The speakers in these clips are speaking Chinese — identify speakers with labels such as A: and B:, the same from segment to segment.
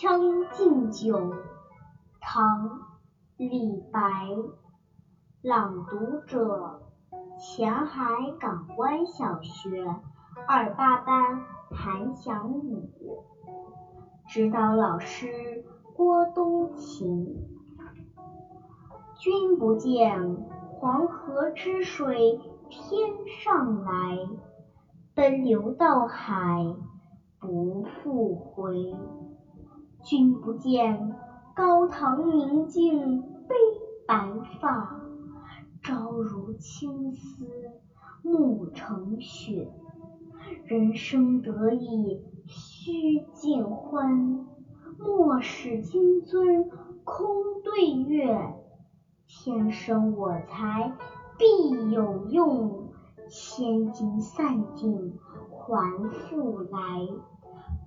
A: 将进酒》唐·李白，朗读者：前海港湾小学二八班韩翔宇，指导老师郭冬琴。君不见黄河之水天上来，奔流到海不复回。君不见高堂明镜悲白发，朝如青丝暮成雪。人生得意须尽欢，莫使金樽空对月。天生我材必有用，千金散尽还复来。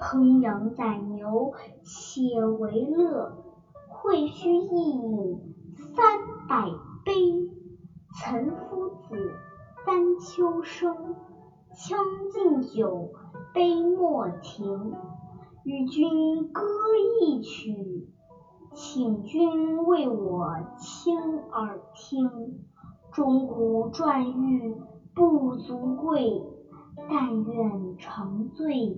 A: 烹羊宰牛且为乐，会须一饮三百杯。岑夫子，丹丘生，将进酒，杯莫停。与君歌一曲。请君为我倾耳听，钟鼓馔玉不足贵，但愿长醉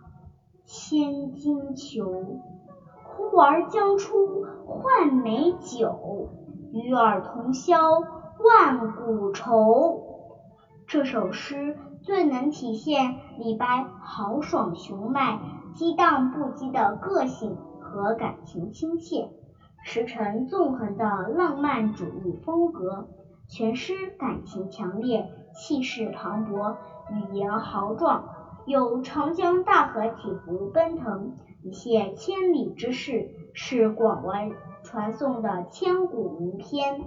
A: 千金裘。呼儿将出换美酒，与尔同销万古愁。这首诗最能体现李白豪爽雄迈、激荡不羁的个性和感情亲切。驰骋纵横的浪漫主义风格，全诗感情强烈，气势磅礴，语言豪壮，有长江大河起伏奔腾，一泻千里之势，是广为传颂的千古名篇。